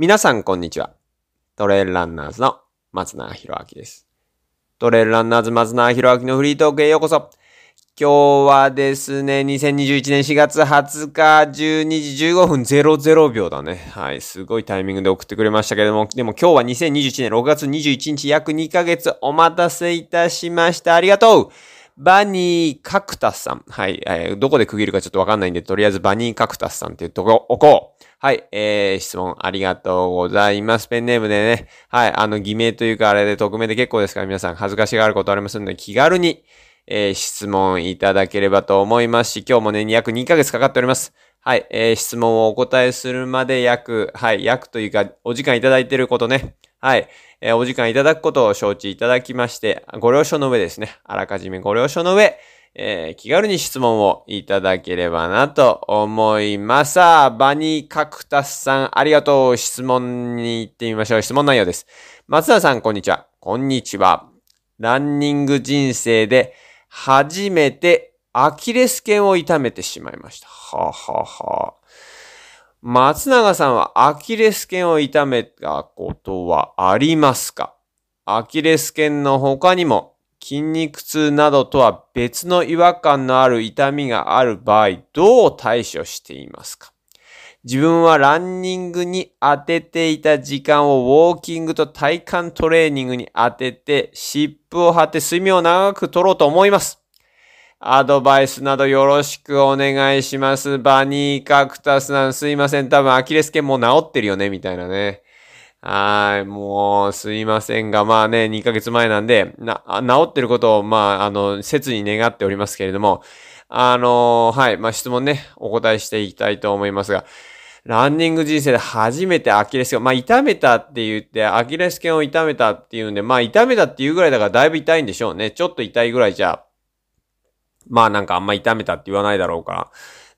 皆さんこんにちは。トレイルランナーズの松永博明です。トレイルランナーズ松永博明のフリートークへようこそ。今日はですね、2021年4月20日12時15分00秒だね。はい、すごいタイミングで送ってくれましたけれども、でも今日は2021年6月21日約2ヶ月お待たせいたしました。ありがとうバニーカクタスさん。はい、えーどこで区切るかちょっとわかんないんで、とりあえずバニーカクタスさんっていうところ置こう。はい、えー、質問ありがとうございます。ペンネームでね、はい、あの、偽名というかあれで匿名で結構ですから皆さん恥ずかしがあることありますので気軽に、えー質問いただければと思いますし、今日もね、約2ヶ月かかっております。はい、えー質問をお答えするまで約、はい、約というか、お時間いただいてることね。はい、えーお時間いただくことを承知いただきまして、ご了承の上ですね。あらかじめご了承の上、えー気軽に質問をいただければなと思います。さあ、バニーカクタスさん、ありがとう。質問に行ってみましょう。質問内容です。松田さん、こんにちは。こんにちは。ランニング人生で初めてアキレス腱を痛めてしまいました。はあ、ははあ、松永さんはアキレス腱を痛めたことはありますか？アキレス腱の他にも筋肉痛などとは別の違和感のある痛みがある場合、どう対処していますか？自分はランニングに当てていた時間をウォーキングと体幹トレーニングに当てて、湿布を貼って睡眠を長く取ろうと思います。アドバイスなどよろしくお願いします。バニーカクタスさんすいません。多分アキレス腱もう治ってるよね、みたいなね。はい、もう、すいませんが、まあね、2ヶ月前なんで、な、治ってることを、まあ、あの、切に願っておりますけれども、あのはい、まあ質問ね、お答えしていきたいと思いますが、ランニング人生で初めてアキレス腱、まあ痛めたって言って、アキレス腱を痛めたっていうんで、まあ痛めたっていうぐらいだからだいぶ痛いんでしょうね。ちょっと痛いぐらいじゃ、まあなんかあんま痛めたって言わないだろうから。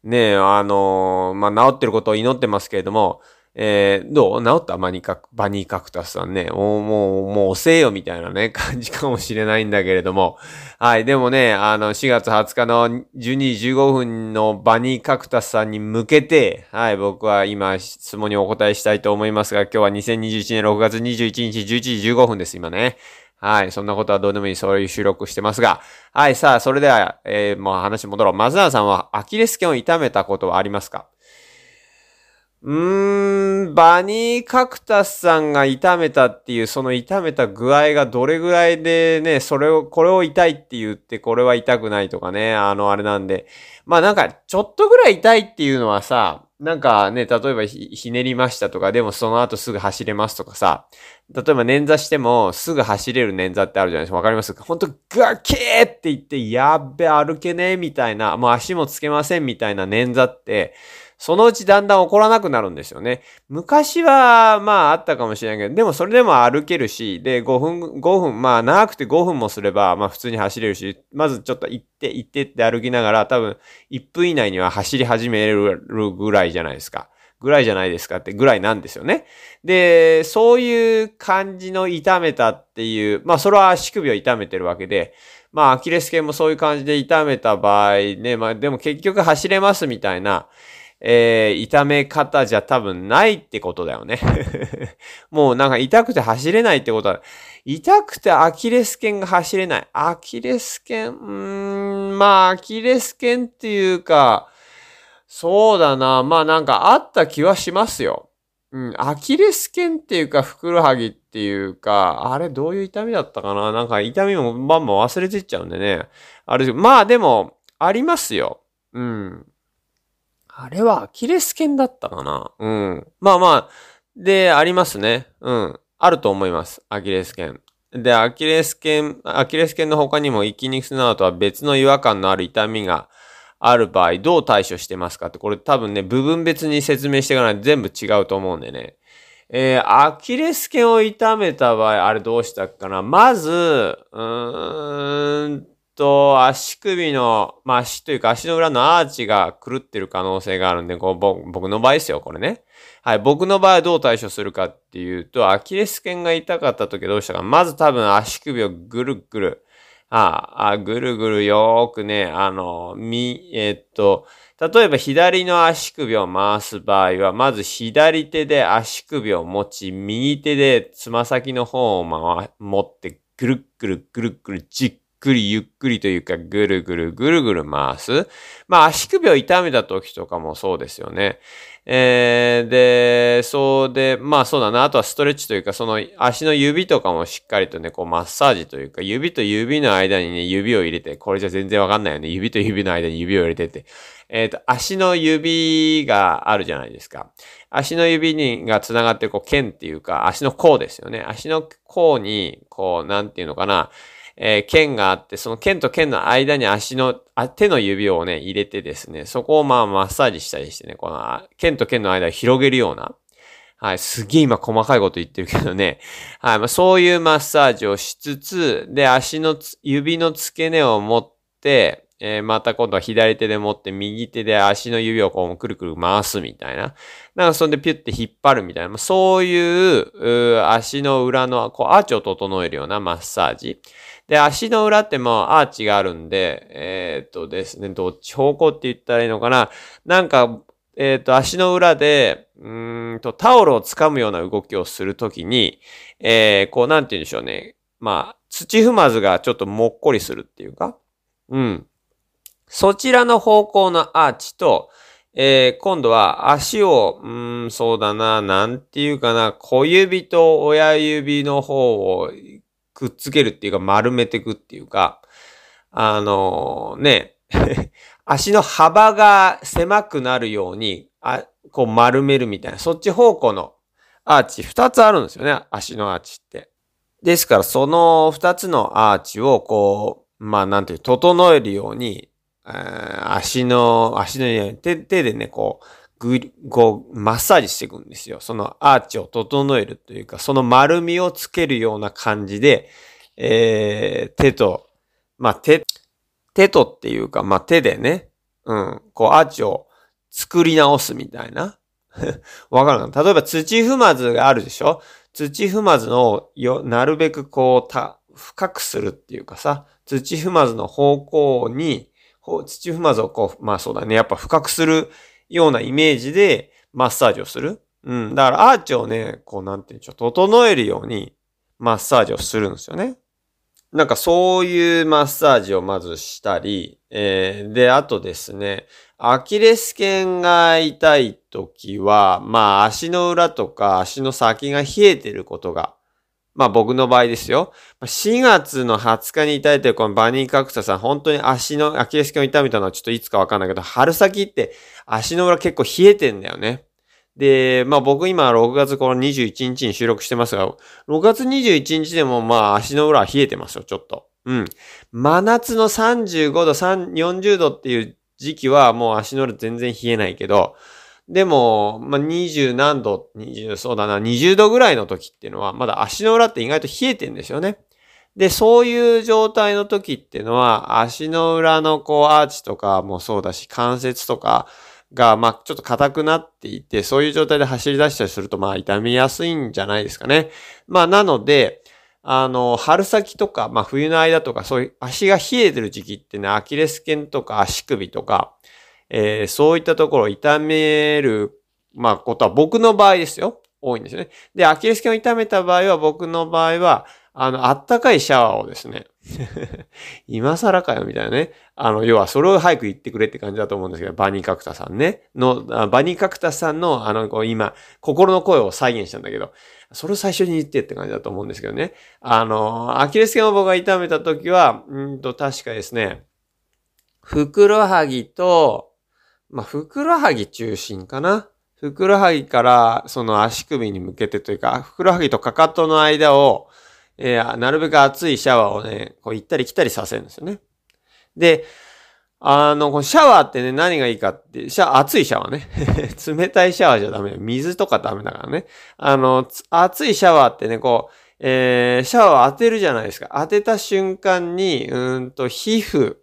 ねえ、あのまあ治ってることを祈ってますけれども、えー、どう？治った？バニーカク、バニーカクタスさんね。もう、もう、もう遅えよみたいなね、感じかもしれないんだけれども。はい。でもね、あの、4月20日の12時15分のバニーカクタスさんに向けて、はい。僕は今、質問にお答えしたいと思いますが、今日は2021年6月21日11時15分です、今ね。はい。そんなことはどうでもいい、そういう収録してますが。はい。さあ、それでは、えー、もう話戻ろう。松永さんはアキレス腱を痛めたことはありますか？うー、バニーカクタスさんが痛めたっていう、その痛めた具合がどれぐらいでね、それを、これを痛いって言って、これは痛くないとかね、あの、あれなんで。まあなんか、ちょっとぐらい痛いっていうのはさ、なんかね、例えばひねりましたとか、でもその後すぐ走れますとかさ、例えば捻挫してもすぐ走れる捻挫ってあるじゃないですか。わかります？かほんとガキーって言って、やっべ、歩けねえみたいな、もう足もつけませんみたいな捻挫って、そのうちだんだん起こらなくなるんですよね。昔は、まああったかもしれないけど、でもそれでも歩けるし、で、5分、5分、まあ長くて5分もすれば、まあ普通に走れるし、まずちょっと行って、行ってって歩きながら、多分1分以内には走り始めるぐらいじゃないですか。ぐらいじゃないですかってぐらいなんですよね。で、そういう感じの痛めたっていう、まあそれは足首を痛めてるわけで、まあアキレス腱もそういう感じで痛めた場合ね、まあでも結局走れますみたいな、えー、痛め方じゃ多分ないってことだよね。もうなんか痛くて走れないってことは、痛くてアキレス腱が走れない。アキレス腱、うーん、まあアキレス腱っていうか、そうだな。まあなんかあった気はしますよ。うん。アキレス腱っていうか、ふくらはぎっていうか、あれどういう痛みだったかな？なんか痛みもバンバン忘れてっちゃうんでね。あれ、まあでも、ありますよ。うん。あれはアキレス腱だったかな？うん。まあまあ、で、ありますね。うん。あると思います。アキレス腱。で、アキレス腱、アキレス腱の他にも筋肉痛などとは別の違和感のある痛みがある場合、どう対処してますかって、これ多分ね、部分別に説明していかないと全部違うと思うんでね。えー、アキレス腱を痛めた場合、あれどうしたっかな？まず、うーんと、足首の、まあ、足というか足の裏のアーチが狂ってる可能性があるんで、こう僕の場合ですよ、これね。はい、僕の場合どう対処するかっていうと、アキレス腱が痛かった時どうしたか。まず多分足首をぐるぐる、ああ、ぐるぐるよーくね、あの、み、えーっと、例えば左の足首を回す場合は、まず左手で足首を持ち、右手でつま先の方を回、持って、ぐるぐるぐるぐるじっくりゆっくりというかぐるぐるぐるぐる回す。まあ足首を痛めた時とかもそうですよね。えー、で、そうで、まあそうだな。あとはストレッチというか、その足の指とかもしっかりとね、こうマッサージというか、指と指の間にね、指を入れて、これじゃ全然わかんないよね。指と指の間に指を入れてて。えっ、ー、と、足の指があるじゃないですか。足の指にが繋がって、こう、剣っていうか、足の甲ですよね。足の甲に、こう、なんていうのかな。えー、剣があって、その剣と剣の間に足の、あ手の指をね、入れてですね、そこをまあマッサージしたりしてね、この剣と剣の間を広げるような、はい、すげえ今細かいこと言ってるけどね。はい、まあそういうマッサージをしつつ、で、足の指の付け根を持って、えー、また今度は左手で持って右手で足の指をこうくるくる回すみたいな。なんかそんでピュッて引っ張るみたいな。そういう、う足の裏のこうアーチを整えるようなマッサージ。で、足の裏ってもうアーチがあるんで、えー、っとですね、どっち方向って言ったらいいのかな。なんか、えー、っと、足の裏で、うんと、タオルを掴むような動きをするときに、えー、こう、なんて言うんでしょうね。まあ、土踏まずがちょっともっこりするっていうか、うん。そちらの方向のアーチと、えー、今度は足を、うん、そうだな、なんていうかな、小指と親指の方をくっつけるっていうか丸めていくっていうか、あのー、ね、足の幅が狭くなるように、あ、こう丸めるみたいな、そっち方向のアーチ二つあるんですよね、足のアーチって。ですから、その二つのアーチをこう、まあなんていう、整えるように、足の、足の手手でね、こう、ぐ、こう、マッサージしていくんですよ。そのアーチを整えるというか、その丸みをつけるような感じで、えー、手と、まあ、手、手とっていうか、まあ、手でね、うん、こう、アーチを作り直すみたいな。わかるかな例えば土踏まずがあるでしょ？土踏まずのよ、なるべくこう、た、深くするっていうかさ、土踏まずの方向に、土踏まずをこう、まあそうだね。やっぱ深くするようなイメージでマッサージをする。うん。だからアーチをね、こうなんていうんでしょう、整えるようにマッサージをするんですよね。なんかそういうマッサージをまずしたり、えー、で、あとですね、アキレス腱が痛い時は、まあ足の裏とか足の先が冷えてることがまあ僕の場合ですよ。4月の20日に痛いというこのバニーカクタさん、本当に足の、アキレス腱を痛めたのはちょっといつかわかんないけど、春先って足の裏結構冷えてんだよね。で、まあ僕今6月この21日に収録してますが、6月21日でもまあ足の裏は冷えてますよ、ちょっと。うん。真夏の35度、40度っていう時期はもう足の裏全然冷えないけど、でも、まあ、20何度、20、そうだな、20度ぐらいの時っていうのは、まだ足の裏って意外と冷えてんですよね。で、そういう状態の時っていうのは、足の裏のこう、アーチとかもそうだし、関節とかが、まあ、ちょっと硬くなっていて、そういう状態で走り出したりすると、まあ、痛みやすいんじゃないですかね。まあ、なので、あの、春先とか、まあ、冬の間とか、そういう足が冷えてる時期ってね、アキレス腱とか足首とか、えー、そういったところを痛める、まあ、ことは僕の場合ですよ。多いんですよね。で、アキレス腱を痛めた場合は、僕の場合は、あの、あったかいシャワーをですね、今更かよ、みたいなね。あの、要は、それを早く言ってくれって感じだと思うんですけど、バニーカクタさんね。の、バニーカクタさんの、あの、こう今、心の声を再現したんだけど、それを最初に言ってって感じだと思うんですけどね。あの、アキレス腱を僕が痛めた時は、うんと、確かですね、ふくらはぎと、まあ、ふくらはぎ中心かな。ふくらはぎからその足首に向けてというか、ふくらはぎとかかとの間を、えー、なるべく熱いシャワーをね、こう行ったり来たりさせるんですよね。で、あの、このシャワーってね、何がいいかって、シャ熱いシャワーね。冷たいシャワーじゃダメよ。水とかダメだからね。あの、熱いシャワーってね、こう、えー、シャワー当てるじゃないですか。当てた瞬間に、うんと、皮膚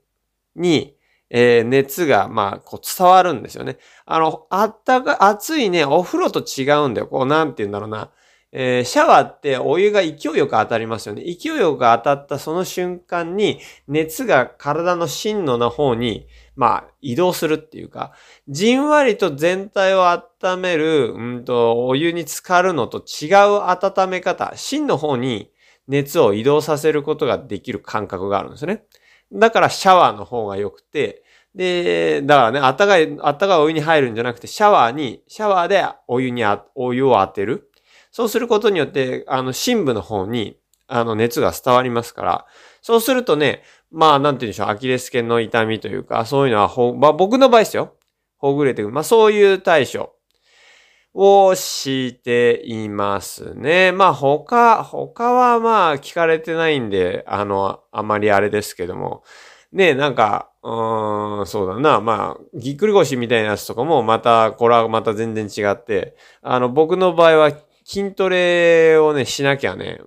に、えー、熱が、まあ、こう伝わるんですよね。あの、あったか、暑いね、お風呂と違うんだよ。こう、なんて言うんだろうな。えー、シャワーってお湯が勢いよく当たりますよね。勢いよく当たったその瞬間に熱が体の芯の方に、まあ、移動するっていうか、じんわりと全体を温める、うんと、お湯に浸かるのと違う温め方、芯の方に熱を移動させることができる感覚があるんですね。だからシャワーの方が良くて、で、だからね、あったかい、あったかいお湯に入るんじゃなくて、シャワーに、シャワーでお湯にあ、お湯を当てる。そうすることによって、あの、深部の方に、あの、熱が伝わりますから、そうするとね、まあ、なんて言うんでしょう、アキレス腱の痛みというか、そういうのはほ、まあ僕の場合ですよ。ほぐれてくる。まあそういう対処をしていますね。まあ他、他はまあ聞かれてないんで、あの、あまりあれですけども。ねなんか、うん、そうだな。まあ、ぎっくり腰みたいなやつとかもまた、これはまた全然違って、あの、僕の場合は筋トレをね、しなきゃね、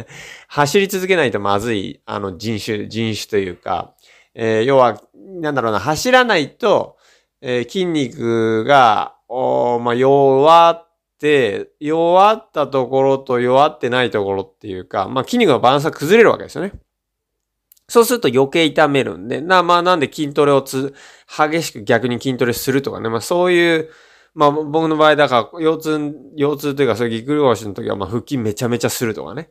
走り続けないとまずい、あの、人種、人種というか、えー、要は、なんだろうな、走らないと、えー、筋肉が、おまあ、弱って、弱ったところと弱ってないところっていうか、まあ、筋肉のバランスが崩れるわけですよね。そうすると余計痛めるんで、な、まあなんで筋トレをつ、激しく逆に筋トレするとかね、まあそういう、まあ僕の場合だから、腰痛、腰痛というかそういうぎっくり腰の時は、まあ腹筋めちゃめちゃするとかね。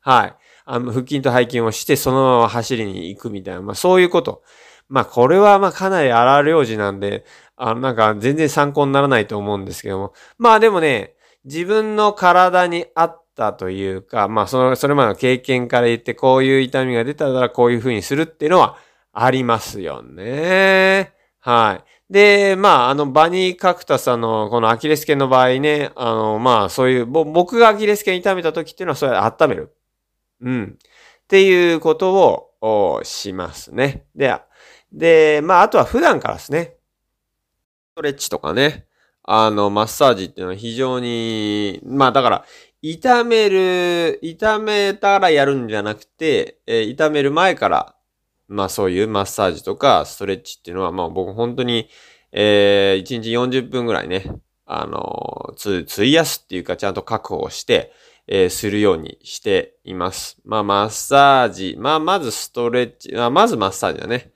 はい。あの、腹筋と背筋をして、そのまま走りに行くみたいな、まあそういうこと。まあこれはまあかなり荒領事なんで、あのなんか全然参考にならないと思うんですけども。まあでもね、自分の体に合ったというか、まあその、それまでの経験から言って、こういう痛みが出たらこういう風にするっていうのはありますよね。はい。で、まあ、あの、バニーカクタスの、このアキレス腱の場合ね、あの、まあ、そういう、僕がアキレス腱痛めた時っていうのは、それ温める。うん。っていうことを、しますね。で、で、まあ、あとは普段からですね。ストレッチとかね。あの、マッサージっていうのは非常に、まあ、だから、痛める、痛めたらやるんじゃなくて、えー、痛める前からまあそういうマッサージとかストレッチっていうのは、まあ僕本当に、えー、1日40分ぐらいね、あの、つ、費やすっていうかちゃんと確保して、えー、するようにしています。まあマッサージ、まあまずストレッチ、まあまずマッサージだね。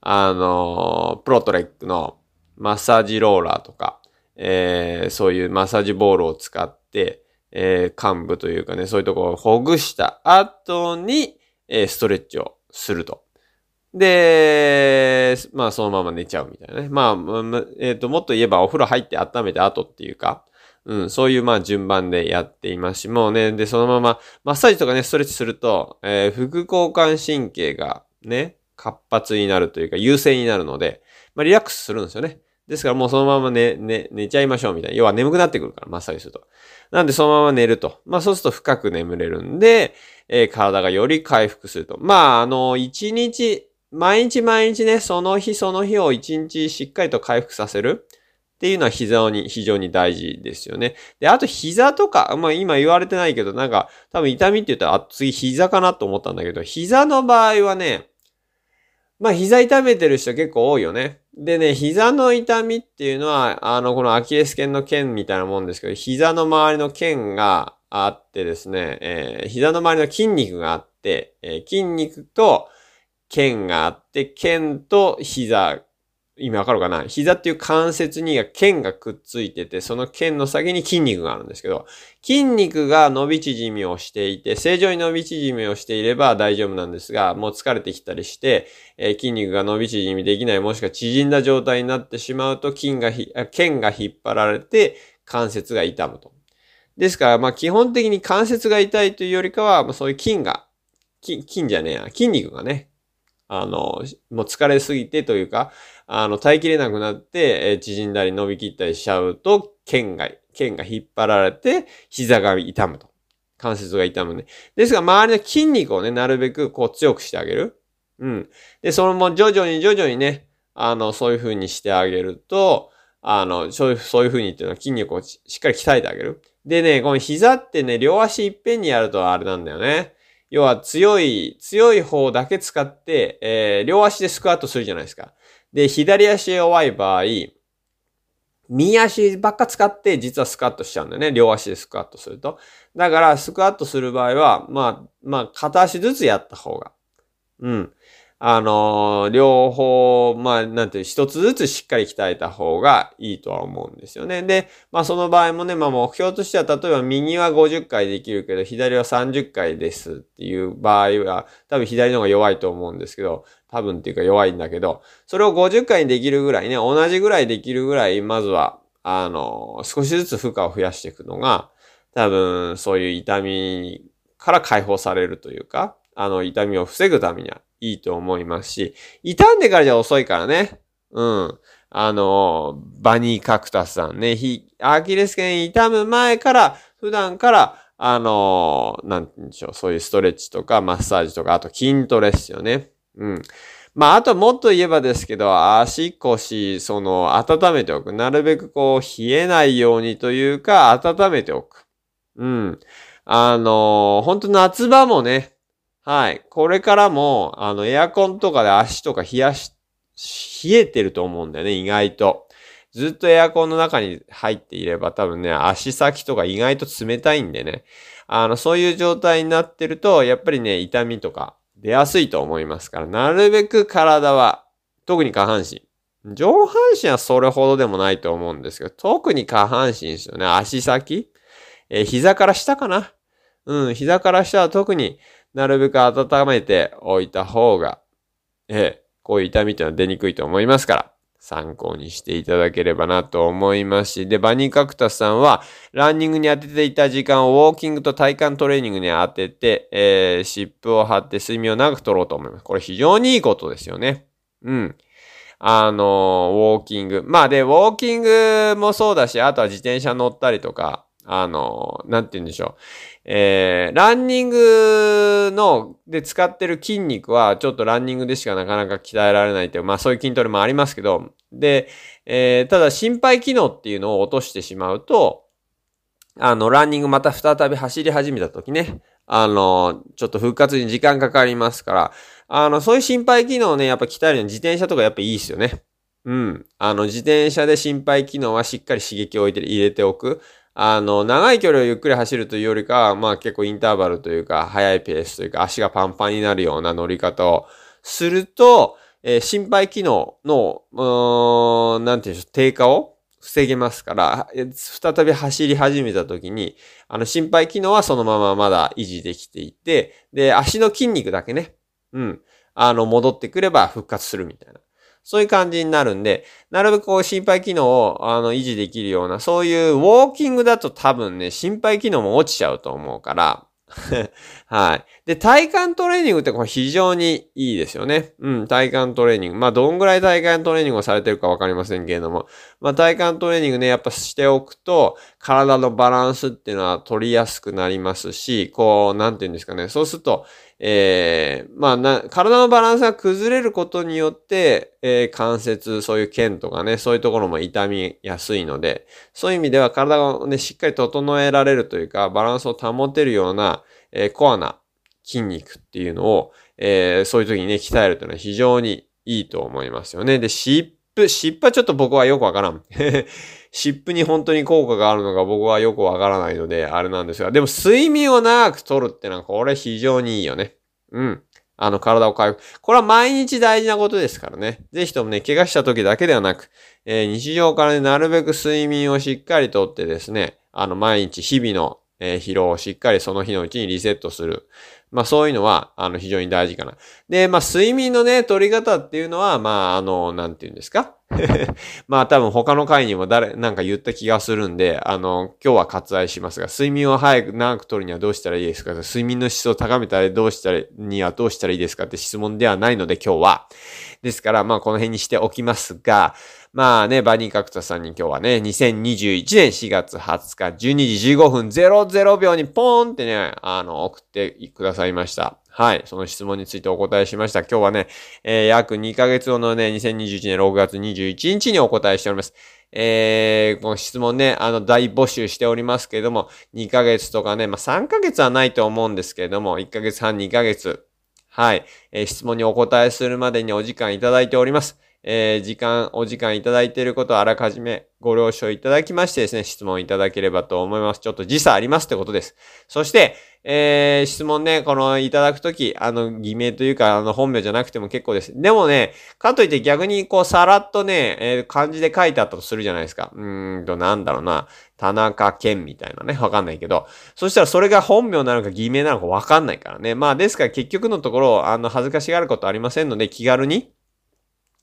あの、プロトレックのマッサージローラーとか、えー、そういうマッサージボールを使って、えー、幹部というかね、そういうところをほぐした後に、えー、ストレッチをすると。で、まあそのまま寝ちゃうみたいなね。まあ、えっ、ー、と、もっと言えばお風呂入って温めて後っていうか、うん、そういうまあ順番でやっていますし、もうね、で、そのまま、マッサージとかね、ストレッチすると、えー、副交感神経がね、活発になるというか、優勢になるので、まあリラックスするんですよね。ですからもうそのまま寝、寝、寝ちゃいましょうみたいな。要は眠くなってくるから、マッサージすると。なんでそのまま寝ると。まあそうすると深く眠れるんで、えー、体がより回復すると。まああの、一日、毎日毎日ね、その日その日を一日しっかりと回復させるっていうのは非常に、非常に大事ですよね。で、あと膝とか、まあ今言われてないけど、なんか多分痛みって言ったら、あ、次膝かなと思ったんだけど、膝の場合はね、まあ膝痛めてる人結構多いよね。でね、膝の痛みっていうのは、あの、このアキレス腱の腱みたいなもんですけど、膝の周りの腱があってですね、えー、膝の周りの筋肉があって、えー、筋肉と、腱があって、腱と膝、意味わかるかな？膝っていう関節には剣がくっついてて、その剣の先に筋肉があるんですけど、筋肉が伸び縮みをしていて、正常に伸び縮みをしていれば大丈夫なんですが、もう疲れてきたりして、えー、筋肉が伸び縮みできない、もしくは縮んだ状態になってしまうと、筋がひ、剣が引っ張られて、関節が痛むと。ですから、まあ基本的に関節が痛いというよりかは、まあそういう筋が、筋、筋じゃねえや、筋肉がね、あの、もう疲れすぎてというか、あの、耐えきれなくなって、え縮んだり伸びきったりしちゃうと、剣が、剣が引っ張られて、膝が痛むと。関節が痛むね。ですが、周りの筋肉をね、なるべくこう強くしてあげる。うん。で、そのも徐々に徐々にね、あの、そういう風にしてあげると、あの、そういう、そういう風にっていうのは筋肉をしっかり鍛えてあげる。でね、この膝ってね、両足いっぺんにやるとあれなんだよね。要は強い、強い方だけ使って、えー、両足でスクワットするじゃないですか。で、左足弱い場合、右足ばっか使って実はスクワットしちゃうんだよね。両足でスクワットすると。だから、スクワットする場合は、まあ、まあ、片足ずつやった方が。うん。あの、両方、まあ、なんていう、一つずつしっかり鍛えた方がいいとは思うんですよね。で、まあ、その場合もね、まあ、目標としては、例えば右は50回できるけど、左は30回ですっていう場合は、多分左の方が弱いと思うんですけど、多分っていうか弱いんだけど、それを50回にできるぐらいね、同じぐらいできるぐらい、まずは、あの、少しずつ負荷を増やしていくのが、多分、そういう痛みから解放されるというか、あの、痛みを防ぐためにはいいと思いますし、傷んでからじゃ遅いからね。うん。あの、バニーカクタスさんね、アキレス腱痛む前から、普段から、あの、なんて言うんでしょう、そういうストレッチとかマッサージとか、あと筋トレですよね。うん。まあ、あともっと言えばですけど、足腰、その、温めておく。なるべくこう、冷えないようにというか、温めておく。うん。あの、本当夏場もね、はい。これからも、あの、エアコンとかで足とか冷やし、冷えてると思うんだよね、意外と。ずっとエアコンの中に入っていれば多分ね、足先とか意外と冷たいんでね。あの、そういう状態になってると、やっぱりね、痛みとか出やすいと思いますから、なるべく体は、特に下半身。上半身はそれほどでもないと思うんですけど、特に下半身ですよね。足先。えー、膝から下かな。うん、膝から下は特になるべく温めておいた方が、ええ、こういう痛みっていうのは出にくいと思いますから、参考にしていただければなと思いますし、で、バニーカクタスさんは、ランニングに当てていた時間をウォーキングと体幹トレーニングに当てて、えー、湿布を貼って睡眠を長く取ろうと思います。これ非常にいいことですよね。うん。あの、ウォーキング。まあで、ウォーキングもそうだし、あとは自転車乗ったりとか、あの、なんて言うんでしょう。えー、ランニングの、で使ってる筋肉は、ちょっとランニングでしかなかなか鍛えられないという、まあそういう筋トレもありますけど、で、えー、ただ心肺機能っていうのを落としてしまうと、あの、ランニングまた再び走り始めた時ね、あの、ちょっと復活に時間かかりますから、あの、そういう心肺機能をね、やっぱ鍛えるのに自転車とかやっぱいいですよね。うん。あの、自転車で心肺機能はしっかり刺激を置いて入れておく。あの、長い距離をゆっくり走るというよりか、まあ結構インターバルというか、速いペースというか、足がパンパンになるような乗り方をすると、えー、心肺機能の、うーん、なんていうんでしょう、低下を防げますから、再び走り始めた時に、あの、心肺機能はそのまままだ維持できていて、で、足の筋肉だけね、うん、あの、戻ってくれば復活するみたいな。そういう感じになるんで、なるべくこう心肺機能をあの維持できるような、そういうウォーキングだと多分ね、心肺機能も落ちちゃうと思うから、はい。で、体幹トレーニングってこれ非常にいいですよね。うん、体幹トレーニング。まあ、どんぐらい体幹トレーニングをされてるかわかりませんけれども、まあ、体幹トレーニングね、やっぱしておくと、体のバランスっていうのは取りやすくなりますし、こう、なんていうんですかね。そうすると、えー、まあな、体のバランスが崩れることによって、えー、関節、そういう腱とかね、そういうところも痛みやすいので、そういう意味では体をね、しっかり整えられるというか、バランスを保てるような、えー、コアな筋肉っていうのを、えー、そういう時にね、鍛えるというのは非常にいいと思いますよね。で、湿布、湿布はちょっと僕はよくわからん。湿布に本当に効果があるのか僕はよくわからないので、あれなんですが、でも睡眠を長くとるってのはこれ非常にいいよね。うん。あの、体を回復。これは毎日大事なことですからね。ぜひともね、怪我した時だけではなく、えー、日常からね、なるべく睡眠をしっかりとってですね、あの、毎日日々の、えー、疲労をしっかりその日のうちにリセットする。まあそういうのは、あの、非常に大事かな。で、まあ睡眠のね、取り方っていうのは、まああの、なんて言うんですか？まあ多分他の回にも誰、なんか言った気がするんで、あの、今日は割愛しますが、睡眠を早く長く取るにはどうしたらいいですか？睡眠の質を高めたらどうしたら、にはどうしたらいいですかって質問ではないので今日は。ですから、まあこの辺にしておきますが、まあね、バニーカクタさんに今日はね、2021年4月20日12時15分00秒にポーンってね、あの、送ってくださいました。はい。その質問についてお答えしました。今日はね、えー、約2ヶ月後のね、2021年6月21日にお答えしております。えー、この質問ね、あの、大募集しておりますけれども、2ヶ月とかね、まあ、3ヶ月はないと思うんですけれども、1ヶ月半、2ヶ月、はい、えー、質問にお答えするまでにお時間いただいております。えー、時間、お時間いただいていることをあらかじめご了承いただきましてですね、質問いただければと思います。ちょっと時差ありますってことです。そして、えー、質問ね、このいただくとき、あの、偽名というか、あの、本名じゃなくても結構です。でもね、かといって逆にこう、さらっとね、えー、漢字で書いてあったとするじゃないですか。うーんと、なんだろうな。田中健みたいなね、わかんないけど。そしたらそれが本名なのか偽名なのかわかんないからね。まあ、ですから結局のところ、あの、恥ずかしがることありませんので、気軽に、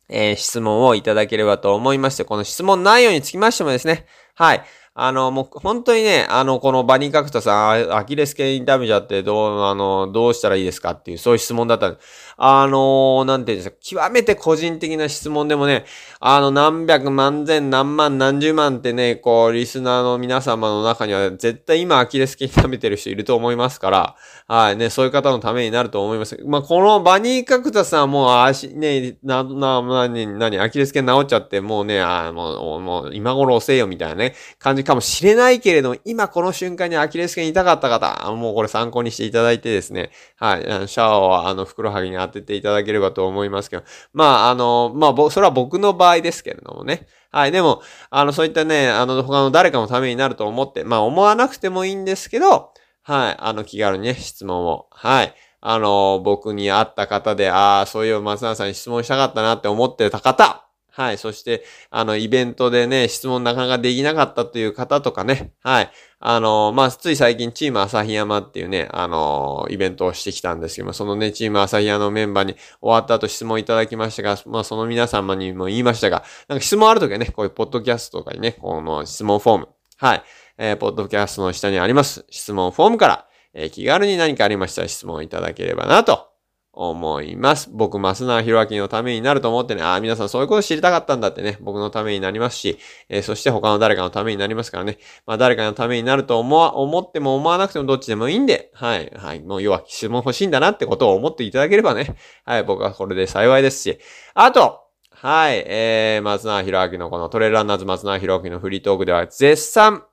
えー、質問をいただければと思いまして、この質問内容につきましてもですね、はい。あの、もう、本当にね、あの、このバニーカクタさん、アキレス腱痛めちゃって、どう、あの、どうしたらいいですかっていう、そういう質問だったんです。あのー、なんていうんですか、極めて個人的な質問でもね、あの、何百万千何万何十万ってね、こう、リスナーの皆様の中には、絶対今アキレス腱痛めてる人いると思いますから、はい、ね、そういう方のためになると思います。まあ、このバニーカクタさんもう足、ね、な、な、な、に、なに、アキレス腱治っちゃって、もうね、あもう、もう、今頃遅えよみたいなね、感じかもしれないけれども、今この瞬間にアキレス腱痛かった方、もうこれ参考にしていただいてですね、はい、シャワーをあの、袋はぎに当てていただければと思いますけど、まあ、あの、まあ、それは僕の場合ですけれどもね。はい、でも、あの、そういったね、あの、他の誰かのためになると思って、まあ、思わなくてもいいんですけど、はい、あの、気軽にね、質問を、はい、あの、僕に会った方で、ああ、そういう松永さんに質問したかったなって思ってた方、はい。そして、あの、イベントでね、質問なかなかできなかったという方とかね、はい。あの、まあ、つい最近、チーム朝日山っていうね、あの、イベントをしてきたんですけども、そのね、チーム朝日山のメンバーに終わった後質問いただきましたが、まあ、その皆様にも言いましたが、なんか質問あるときはね、こういうポッドキャストとかにね、この質問フォーム、はい。えー、ポッドキャストの下にあります、質問フォームから、えー、気軽に何かありましたら質問いただければなと思います。僕、増永弘明のためになると思ってね、ああ、皆さんそういうこと知りたかったんだってね、僕のためになりますし、えー、そして他の誰かのためになりますからね、まあ誰かのためになると思わ、思っても思わなくてもどっちでもいいんで、はい、はい、もう要は質問欲しいんだなってことを思っていただければね、はい、僕はこれで幸いですし、あと、はい、えー、松永弘明のこのトレーランナーズ松永弘明のフリートークでは絶賛、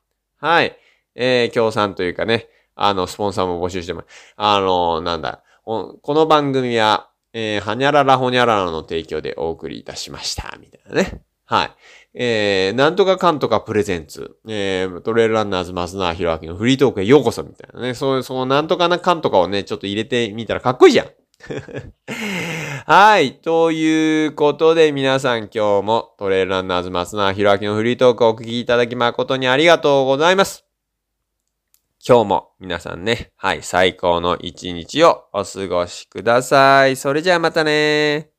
はい、えー、協賛というかね、あの、スポンサーも募集してます。あの、なんだ、この番組は、えー、はにゃららほにゃららの提供でお送りいたしました。みたいなね。はい。えー、なんとかかんとかプレゼンツ。えー、トレイルランナーズ松永弘明のフリートークへようこそみたいなね。そういう、そのなんとかなかんとかをね、ちょっと入れてみたらかっこいいじゃん。はい。ということで皆さん今日もトレイルランナーズ松永弘明のフリートークをお聞きいただき誠にありがとうございます。今日も皆さんね、はい、最高の一日をお過ごしください。それじゃあまたね